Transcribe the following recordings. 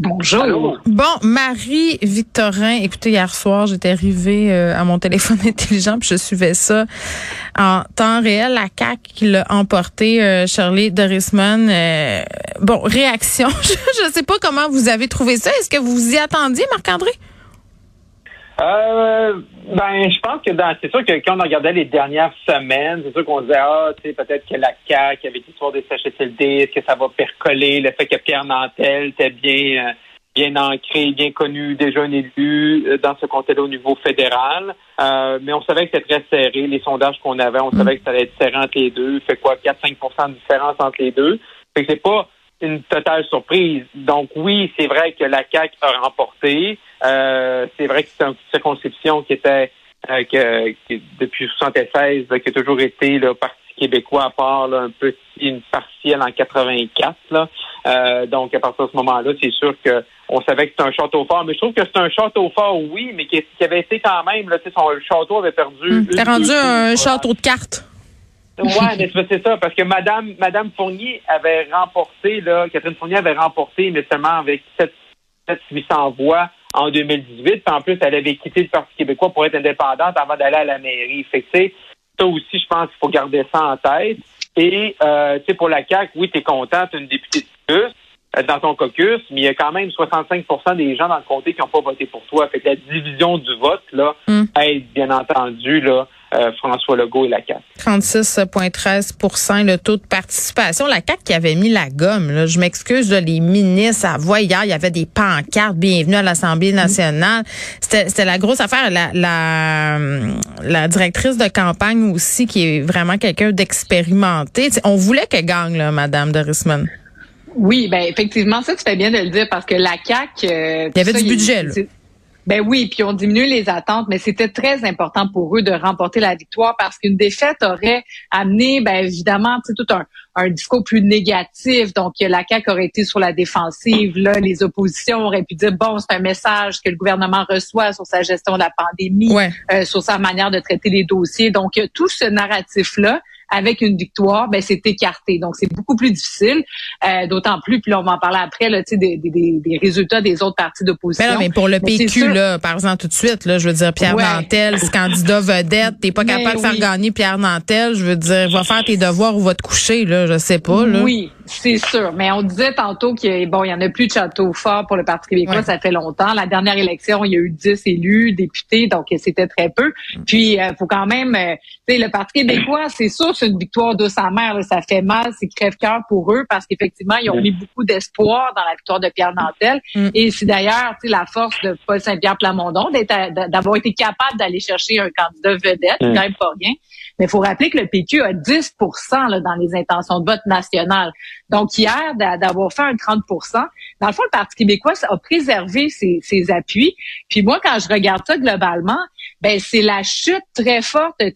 Bonjour. Allô? Bon, Marie-Victorin, écoutez, hier soir, j'étais arrivée euh, à mon téléphone intelligent puis je suivais ça en temps réel. La CAQ qui l'a emporté, euh, Shirley Dorisman. Euh, bon, réaction. je ne sais pas comment vous avez trouvé ça. Est-ce que vous vous y attendiez, Marc-André? Euh, ben, je pense que dans, c'est sûr que quand on regardait les dernières semaines, c'est sûr qu'on disait, ah, tu sais, peut-être que la CAQ avec l'histoire des CHSLD, est-ce que ça va percoler, le fait que Pierre Nantel était bien, euh, bien ancré, bien connu, déjà un élu euh, dans ce contexte au niveau fédéral. Euh, mais on savait que c'était très serré, les sondages qu'on avait, on savait que ça allait être serré entre les deux. Fait quoi, 4-5% de différence entre les deux. Fait que c'est pas une totale surprise. Donc oui, c'est vrai que la CAQ a remporté. Euh, c'est vrai que c'est une circonscription qui était euh, que, depuis 76, là, qui a toujours été le Parti québécois à part là, un petit une partielle en 84. Là. Euh, donc à partir de ce moment-là, c'est sûr que on savait que c'était un château fort. Mais je trouve que c'est un château fort, oui, mais qui, qui avait été quand même, là, son le château avait perdu. une- T'es rendu un château de cartes. Ouais, mais c'est ça, parce que Madame, Madame Fournier avait remporté, là, Catherine Fournier avait remporté, mais seulement avec 7, 800 voix en 2018. Puis en plus, elle avait quitté le Parti québécois pour être indépendante avant d'aller à la mairie. Fait que, tu sais, ça aussi, je pense qu'il faut garder ça en tête. Et, euh, tu sais, pour la CAQ, oui, t'es content, t'es une députée de plus euh, dans ton caucus, mais il y a quand même 65% des gens dans le comté qui n'ont pas voté pour toi. Fait que la division du vote, là, Mm. aide, bien entendu, là, euh, François Legault et la CAQ. 36,13% le taux de participation. La CAQ qui avait mis la gomme, là, je m'excuse, là, les ministres à voix hier, il y avait des pancartes bienvenue à l'Assemblée nationale. C'était c'était la grosse affaire. La, la, la directrice de campagne aussi, qui est vraiment quelqu'un d'expérimenté. On voulait qu'elle gagne, là, Madame Dorisman. Oui, ben effectivement, ça tu fais bien de le dire parce que la CAQ. euh, Il y avait ça, du budget, là. Ben oui, puis on diminue les attentes, mais c'était très important pour eux de remporter la victoire parce qu'une défaite aurait amené, ben évidemment, tu sais, tout un, un discours plus négatif. Donc la CAQ aurait été sur la défensive. Là, les oppositions auraient pu dire bon, c'est un message que le gouvernement reçoit sur sa gestion de la pandémie, Ouais. euh, sur sa manière de traiter les dossiers. Donc tout ce narratif là avec une victoire, ben c'est écarté. Donc c'est beaucoup plus difficile, euh, d'autant plus. Puis là, on va en parler après, là, tu sais, des, des, des- des résultats des autres partis d'opposition. Mais non, mais pour le Mais PQ, là, par exemple, tout de suite, là, je veux dire, Pierre Ouais. Nantel, ce candidat vedette, t'es pas Mais capable de faire gagner Pierre Nantel, je veux dire, va faire tes devoirs ou va te coucher, là, je sais pas, là. Oui, c'est sûr. Mais on disait tantôt qu'il bon, il y en a plus de château fort pour le Parti québécois, Ouais. ça fait longtemps. La dernière élection, il y a eu 10 élus, députés, donc c'était très peu. Puis euh, faut quand même euh, tu sais le Parti québécois, c'est sûr c'est une victoire douce amère, là. ça fait mal, c'est crève-cœur pour eux parce qu'effectivement, ils ont mis beaucoup d'espoir dans la victoire de Pierre Nantel Mm. et c'est d'ailleurs, tu sais la force de Paul Saint-Pierre Plamondon d'avoir été capable d'aller chercher un candidat vedette, Mm. quand même pas rien. Mais il faut rappeler que le PQ a 10 là, dans les intentions de vote nationales. Donc, hier, d'a- d'avoir fait un 30% dans le fond, le Parti québécois a préservé ses, ses appuis. Puis moi, quand je regarde ça globalement, ben c'est la chute très forte. Euh,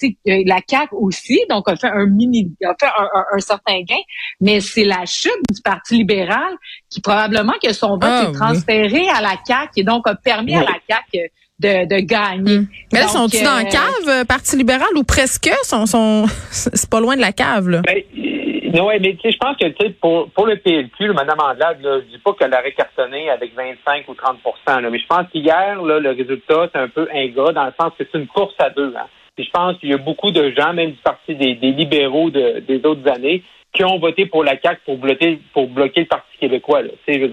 la CAQ aussi, donc a fait un mini, a fait un, un- un certain gain, mais c'est la chute du Parti libéral qui probablement que son vote Ah, est oui. transféré à la CAQ et donc a permis à la CAQ de, de gagner. Mm. Mais là, sont-ils dans euh, la cave, euh, Parti libéral, ou presque? Sont, sont, c'est pas loin de la cave, là? Ben, euh, ouais, mais tu sais, je pense que tu sais, pour, pour le PLQ, là, Mme Andelade, là, je dis pas qu'elle aurait cartonné avec 25 ou 30 là, mais je pense qu'hier, le résultat, c'est un peu ingrat dans le sens que c'est une course à deux. Hein. Puis je pense qu'il y a beaucoup de gens, même du Parti des, libéraux de- des autres années, qui ont voté pour la CAQ pour bloquer, le Parti québécois. Là.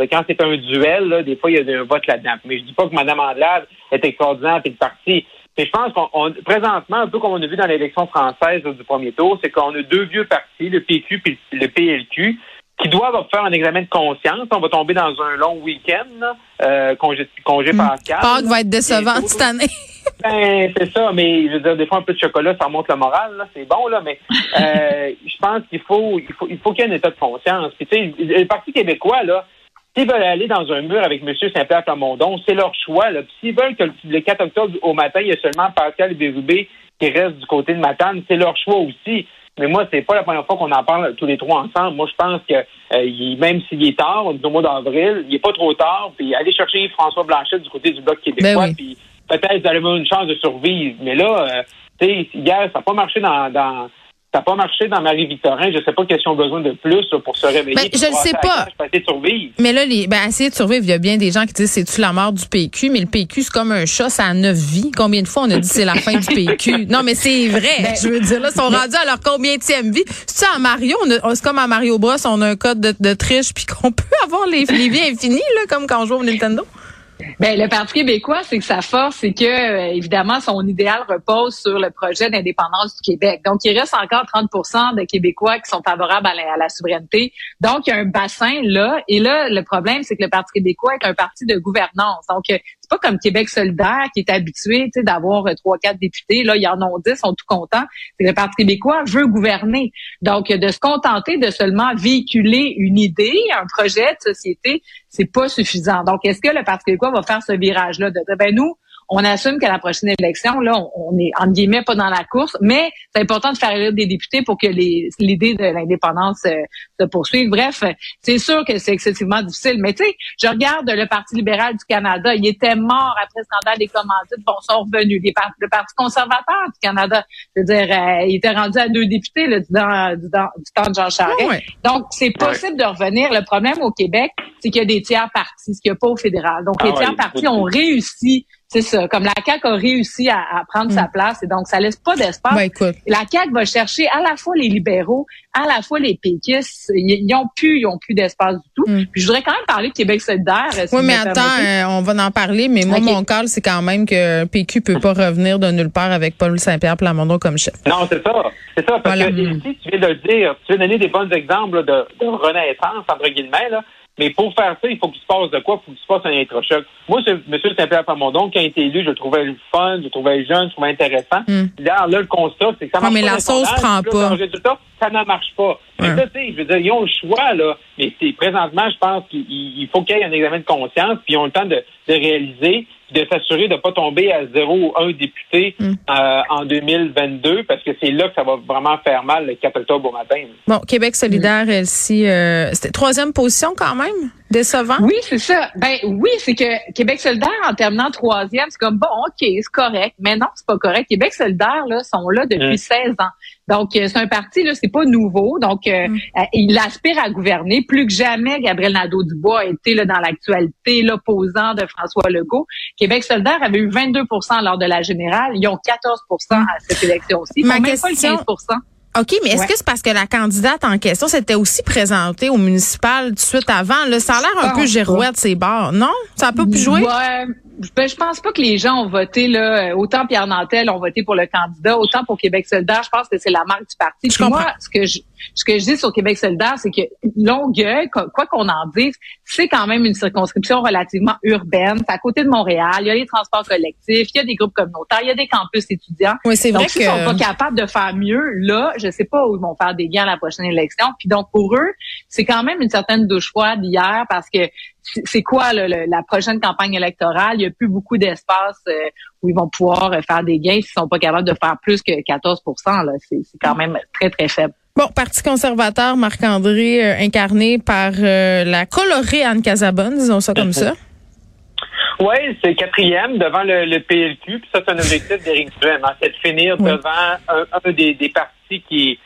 Quand c'est un duel, là, des fois, il y a un vote là-dedans. Mais je dis pas que Mme Andelade est extraordinaire et le parti. Mais je pense qu'on on- présentement, un peu comme on a vu dans l'élection française du premier tour, c'est qu'on a deux vieux partis, le PQ et le PLQ, qui doivent faire un examen de conscience. On va tomber dans un long week-end, euh, congé, congé pascal. Pâques va être décevant cette année. Ben, c'est ça, mais je veux dire, des fois, un peu de chocolat, ça remonte le moral, là, c'est bon, là, mais euh, je pense qu'il faut il faut il faut qu'il y ait un état de conscience. Puis, tu sais, le Parti québécois, là, s'ils veulent aller dans un mur avec M. Saint-Pierre Plamondon, c'est leur choix. Là. Puis S'ils veulent que le, le 4 octobre au matin, il y a seulement Pascal Bérubé qui reste du côté de Matane, c'est leur choix aussi. Mais moi, c'est pas la première fois qu'on en parle tous les trois ensemble. Moi, je pense que euh, il- même s'il est tard, on au mois d'avril, il est pas trop tard. Puis aller chercher François Blanchet du côté du bloc québécois, Ben oui. puis peut-être vous allez avoir une chance de survivre. Mais là, euh, tu sais, hier, ça n'a pas marché dans, dans ça n'a pas marché dans Marie-Victorin. Je sais pas qu'est-ce qu'ils ont besoin de plus là, pour se réveiller. Ben, puis je le passer sais pas. survivre. Mais là, les, ben, essayer de survivre, il y a bien des gens qui disent c'est-tu la mort du PQ, mais le PQ, c'est comme un chat, ça a neuf vies. Combien de fois on a dit c'est la fin du PQ? Non, mais c'est vrai. Ben, je veux dire, là, ils sont rendus à leur combienième vie. C'est ça, à Mario, on a- c'est comme à Mario Bros, on a un code de, de triche, puis qu'on peut avoir les, les vies infinies, là, comme quand on joue au Nintendo. Ben, le Parti québécois, c'est que sa force, c'est que, euh, évidemment, son idéal repose sur le projet d'indépendance du Québec. Donc, il reste encore 30% de Québécois qui sont favorables à la, à la souveraineté. Donc, il y a un bassin là. Et là, le problème, c'est que le Parti québécois est un parti de gouvernance. Donc, euh, c'est pas comme Québec solidaire qui est habitué, d'avoir euh, trois, quatre députés. Là, ils en ont dix, sont tout contents. Le Parti québécois veut gouverner. Donc, de se contenter de seulement véhiculer une idée, un projet de société, c'est pas suffisant. Donc, est-ce que le Parti québécois va faire ce virage-là de dire, ben nous, on assume qu'à la prochaine élection, là, on, est entre guillemets pas dans la course, mais c'est important de faire élire des députés pour que l'idée de l'indépendance euh, se poursuive. Bref, euh, c'est sûr que c'est excessivement difficile. Mais tu sais, je regarde le Parti libéral du Canada, il était mort après le scandale des commandites, bon, ils sont revenus. Les par- le Parti conservateur du Canada, je veux dire, euh, il était rendu à deux députés là, du, temps- du temps- du temps de Jean Charest. Ouais. Donc, c'est possible de revenir. Le problème au Québec, c'est qu'il y a des tiers partis, ce qu'il n'y a pas au fédéral. Donc, Ah les ouais, tiers partis ont réussi, c'est ça, comme la CAQ a réussi à, à prendre sa place, et donc ça laisse pas d'espace. Ben. La CAQ va chercher à la fois les libéraux, à la fois les péquistes. Ils, ont plus, ils ont plus d'espace du tout. Mm. Puis je voudrais quand même parler de Québec solidaire. si Oui, mais attends, euh, on va en parler, mais moi, mon call, c'est quand même que PQ peut pas revenir de nulle part avec Paul Saint-Pierre Plamondon comme chef. Non, c'est ça. C'est ça. Parce Voilà. que ici, tu viens de le dire, tu viens de donner des bons exemples là, de, de renaissance, entre guillemets, là. Mais pour faire ça, il faut qu'il se passe de quoi? Il faut qu'il se passe un électrochoc. Moi, M. Saint-Pierre Plamondon, quand il a été élu, je le trouvais le fun, je le trouvais jeune, je le trouvais intéressant. Mm. Là, là, le constat, c'est que ça marche mais pas la sauce prend pas. résultat, ça ne marche pas. Mais ça, tu sais, je veux dire, ils ont le choix, là. Mais c'est présentement, je pense qu'il il faut qu'il y ait un examen de conscience, puis ils ont le temps de, de réaliser, de s'assurer de ne pas tomber à zéro ou un député Mm. euh, en 2022, parce que c'est là que ça va vraiment faire mal le 4 octobre au matin. Bon, Québec solidaire, Mm. Elsie, euh, c'était troisième position quand même, décevant. Oui, c'est ça. Ben oui, c'est que Québec solidaire, en terminant troisième, c'est comme bon, OK, c'est correct. Mais non, c'est pas correct. Québec solidaire, là, sont là depuis Mm. 16 ans. Donc, euh, c'est un parti, là, c'est pas nouveau. Donc, euh, Mm. euh, il aspire à gouverner. Plus que jamais, Gabriel Nadeau-Dubois a été là, dans l'actualité, l'opposant de François Legault. Québec solidaire avait eu 22% lors de la générale. Ils ont 14% à cette élection-ci. Ils même pas le question- 15 OK, mais est-ce Ouais. que c'est parce que la candidate en question s'était aussi présentée au municipal tout de suite avant? Là, ça a l'air un peu girouette, ces bars. Non? Ça a pas pu jouer? Ouais, ben, je pense pas que les gens ont voté là. Autant Pierre Nantel ont voté pour le candidat, autant pour Québec solidaire. Je pense que c'est la marque du parti. Je Puis moi, comprends. ce que je ce que je dis sur Québec solidaire, c'est que Longueuil, quoi qu'on en dise, c'est quand même une circonscription relativement urbaine. C'est à côté de Montréal. Il y a les transports collectifs, il y a des groupes communautaires, il y a des campus étudiants. Oui, c'est vrai Donc, sont pas capables de faire mieux, là, je sais pas où ils vont faire des gains à la prochaine élection. Puis donc, pour eux, c'est quand même une certaine douche froide hier parce que c'est quoi là, le- la prochaine campagne électorale? Il y a plus beaucoup d'espace euh, où ils vont pouvoir euh, faire des gains s'ils sont pas capables de faire plus que 14 là. C'est c'est quand même très, très faible. Bon, Parti conservateur, Marc-André, euh, incarné par euh, la colorée Anne Casabonne, disons ça comme ça. Oui, c'est quatrième devant le, le PLQ, puis ça, c'est un objectif d'Éric Duhem, hein, c'est de finir Oui. devant un, un des, des partis qui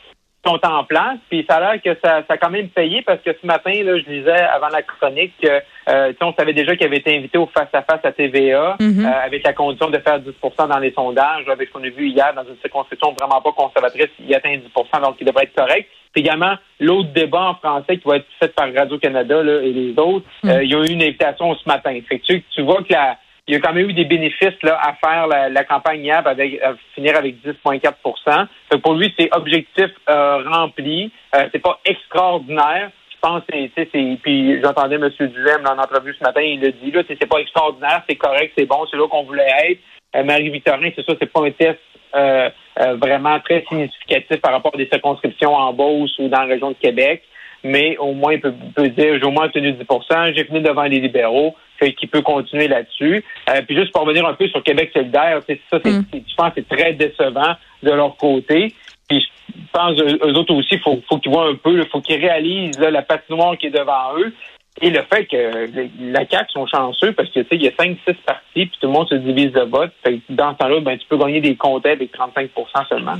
sont en place. Puis ça a l'air que ça, ça a quand même payé parce que ce matin, là, je disais avant la chronique que euh, on savait déjà qu'il avait été invité au face-à-face à TVA Mhm. euh, avec la condition de faire 10% dans les sondages, avec ce qu'on a vu hier dans une circonscription vraiment pas conservatrice, il atteint 10% donc il devrait être correct. Puis également, l'autre débat en français qui va être fait par Radio-Canada et les autres, Mhm. euh, il y a eu une invitation ce matin. Fait que tu, tu vois que la, il y a quand même eu des bénéfices là, à faire la, la campagne hier avec à finir avec 10,4 Fait que Pour lui, c'est objectif euh, rempli. Euh, c'est pas extraordinaire. Je pense c'est. Puis j'entendais M. Duhem dans l'entrevue ce matin, il le dit là, c'est pas extraordinaire, c'est correct, c'est bon, c'est là qu'on voulait être. Euh, Marie-Victorin, c'est ça, c'est pas un test euh, euh, vraiment très significatif par rapport à des circonscriptions en Beauce ou dans la région de Québec. Mais au moins, il peut, peut dire, j'ai au moins obtenu 10% j'ai fini devant les libéraux, fait qu'il peut continuer là-dessus. Euh, puis juste pour revenir un peu sur Québec solidaire, c'est ça, c'est, Mm. je pense que c'est très décevant de leur côté. Puis je pense eux, autres aussi, faut, faut qu'ils voient un peu, il faut qu'ils réalisent là, la patinoire qui est devant eux. Et le fait que la CAQ sont chanceux parce que tu sais, il y a 5-6 partis, puis tout le monde se divise de vote. Fait que dans ce temps-là, ben, tu peux gagner des comtés avec 35% seulement.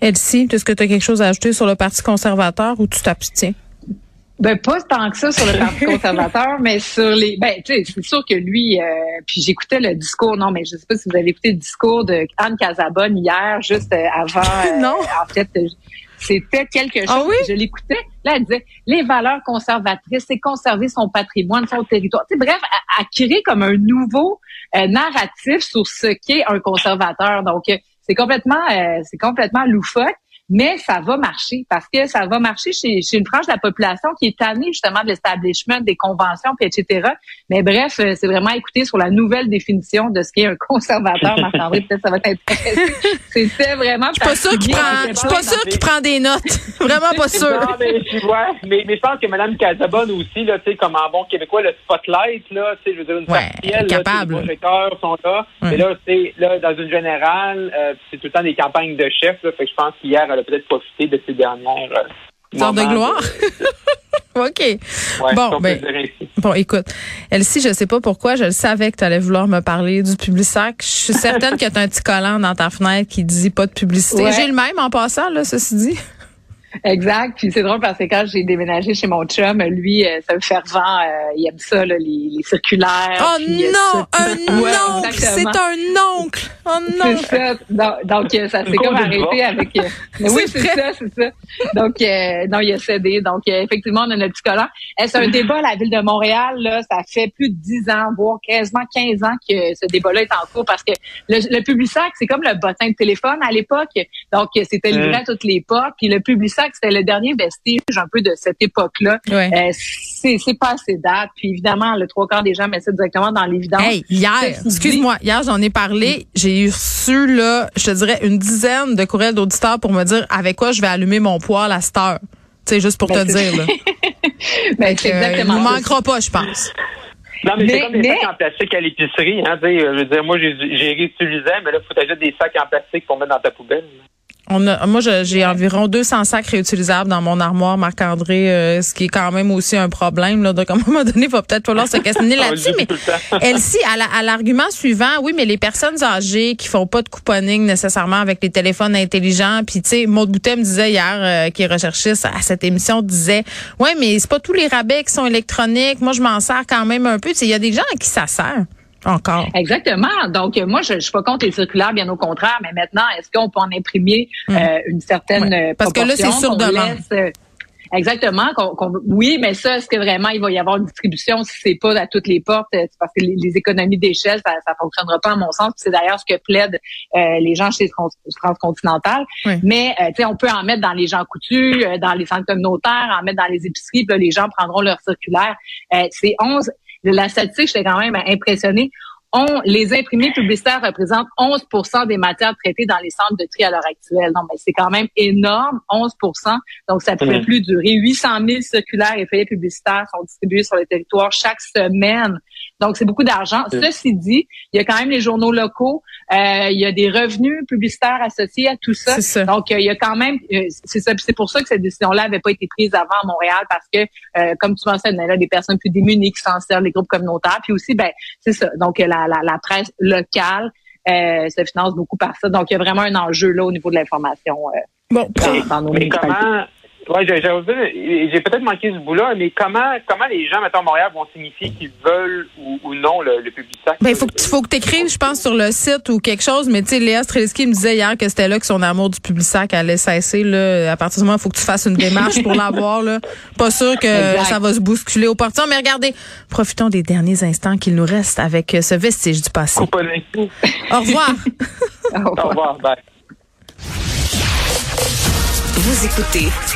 Elsie, est-ce que tu as quelque chose à ajouter sur le Parti conservateur ou tu t'abstiens? Ben pas tant que ça sur le Parti conservateur, mais sur les. Ben tu sais, c'est sûr que lui. euh, puis j'écoutais le discours. Non, mais je sais pas si vous avez écouté le discours de Anne Casabonne hier, juste euh, avant. euh, Non. En fait, euh, c'était quelque chose. Ah oui? Je l'écoutais. Là, elle disait les valeurs conservatrices, c'est conserver son patrimoine, son territoire. Tu sais, bref, à, à créer comme un nouveau euh, narratif sur ce qu'est un conservateur. Donc, c'est complètement, euh, c'est complètement loufoque. Mais ça va marcher parce que ça va marcher chez, chez une frange de la population qui est tannée justement de l'establishment, des conventions, puis etc. Mais bref, euh, c'est vraiment écouter sur la nouvelle définition de ce qu'est un conservateur. Marc-André, peut-être ça va t'intéresser. C'était vraiment Je suis pas sûre qu'il prend, je suis pas sûre qu'il prend des notes. Vraiment pas sûre. Non, mais, tu vois, mais, mais je pense que Mme Casabonne aussi, là, tu sais, comme en bon québécois, le spotlight, là, tu sais, je veux dire, une Ouais, partielle, là, capable. les projecteurs sont là. Ouais. Mais là, tu sais, là, dans une générale, euh, c'est tout le temps des campagnes de chefs, là, fait que je pense qu'hier, elle a peut-être profité de ces dernières euh, Sorte de gloire. OK. ouais, Bon, ben. Bon, écoute, Elsie, je sais pas pourquoi, je le savais que tu allais vouloir me parler du Publisac. Je suis certaine que tu as un petit collant dans ta fenêtre qui dit pas de publicité. Ouais. J'ai le même en passant, là, ceci dit. Exact. Puis c'est drôle parce que quand j'ai déménagé chez mon chum, lui, euh, c'est un fervent, euh, il aime ça, là, les, les circulaires. Oh puis, euh, non, ça. un Ouais, oncle! C'est un oncle! Oh non! C'est ça. Donc, donc, euh, ça s'est comme arrêté avec. euh, mais oui, C'est ça, c'est ça. Donc, euh, non, il a cédé. Donc, euh, effectivement, on a notre petit collant. Euh, c'est un débat à la ville de Montréal. Là, ça fait plus de 10 ans, voire quasiment 15 ans que ce débat-là est en cours parce que le, le Publisac, c'est comme le bottin de téléphone à l'époque. Donc, euh, c'était livré Mm. à toutes les portes. Puis le Publisac, c'était le dernier vestige un peu de cette époque-là. Ouais. Euh, c'est c'est pas assez date. Puis évidemment, le trois quarts des gens mettent ça directement dans l'évidence. Hey, hier, excuse-moi, hier j'en ai parlé, j'ai eu reçu là, je te dirais une dizaine de courriels d'auditeurs pour me dire avec quoi je vais allumer mon poêle à cette heure. Tu sais, juste pour Ben, te dire là. Ben, c'est Euh, exactement il nous ça. manquera pas, je pense. Non, mais, Mais- c'est comme des mais- sacs en plastique à l'épicerie, hein, tu sais, je veux dire, moi, j'ai j'ai réutilisé, mais là, faut t'ajouter des sacs en plastique pour mettre dans ta poubelle. On a, moi, j'ai environ 200 sacs réutilisables dans mon armoire, Marc-André, euh, ce qui est quand même aussi un problème. Là, donc, à un moment donné, il va peut-être falloir se questionner On le là-dessus. Mais. Elsie, à la- à l'argument suivant, oui, mais les personnes âgées qui font pas de couponing nécessairement avec les téléphones intelligents, puis tu sais, Maud Boutet me disait hier, euh, qui est recherchiste à cette émission, disait, ouais, mais c'est pas tous les rabais qui sont électroniques. Moi, je m'en sers quand même un peu. Il y a des gens à qui ça sert encore. Exactement. Donc, euh, moi, je, je suis pas contre les circulaires, bien au contraire. Mais maintenant, est-ce qu'on peut en imprimer Mm. euh, une certaine Ouais. euh, Parce que là, c'est proportion, sur qu'on demande. laisse, euh, Exactement. qu'on- qu'on- oui, mais ça, est-ce que vraiment il va y avoir une distribution? Si c'est pas à toutes les portes? c'est parce que les, les économies d'échelle, ça, ça fonctionnera pas à mon sens. Puis C'est d'ailleurs ce que plaident euh, les gens chez Trans- Transcontinental. Oui. Mais euh, tu sais, on peut en mettre dans les gens coutus, euh, dans les centres communautaires, en mettre dans les épiceries. Puis là, les gens prendront leur circulaire. Euh, c'est 11. La statistique, j'étais quand même impressionnée. On, les imprimés publicitaires représentent 11% des matières traitées dans les centres de tri à l'heure actuelle. Non, mais c'est quand même énorme, 11 Donc, ça ne pouvait Mhm. plus durer. 800 000 circulaires et feuillets publicitaires sont distribués sur le territoire chaque semaine. Donc, c'est beaucoup d'argent. Mhm. Ceci dit, il y a quand même les journaux locaux. Euh, il y a des revenus publicitaires associés à tout ça. C'est ça. Donc, euh, il y a quand même, euh, c'est ça, c'est pour ça que cette décision-là n'avait pas été prise avant à Montréal parce que, euh, comme tu mentionnais, il y a des personnes plus démunies qui s'en servent, les groupes communautaires. Puis aussi, ben, c'est ça. Donc, la, la, la presse locale euh, se finance beaucoup par ça. Donc, il y a vraiment un enjeu là au niveau de l'information euh, Bon, dans, dans nos Mais comment, ouais, j'ai, peut-être manqué ce bout-là, mais comment, comment les gens, mettons, à Montréal vont signifier qu'ils veulent ou, ou non le, le public sac? Ben, il faut que tu faut que écrives, je pense, sur le site ou quelque chose. Mais tu sais, Léa Strelski me disait hier que c'était là que son amour du Publisac allait cesser. Là. À partir du moment où il faut que tu fasses une démarche pour l'avoir. Là. Pas sûr que Exact. ça va se bousculer au portillon. Mais regardez, profitons des derniers instants qu'il nous reste avec euh, ce vestige du passé. Couponné. Au revoir. Au revoir. Au revoir. Bye. Vous écoutez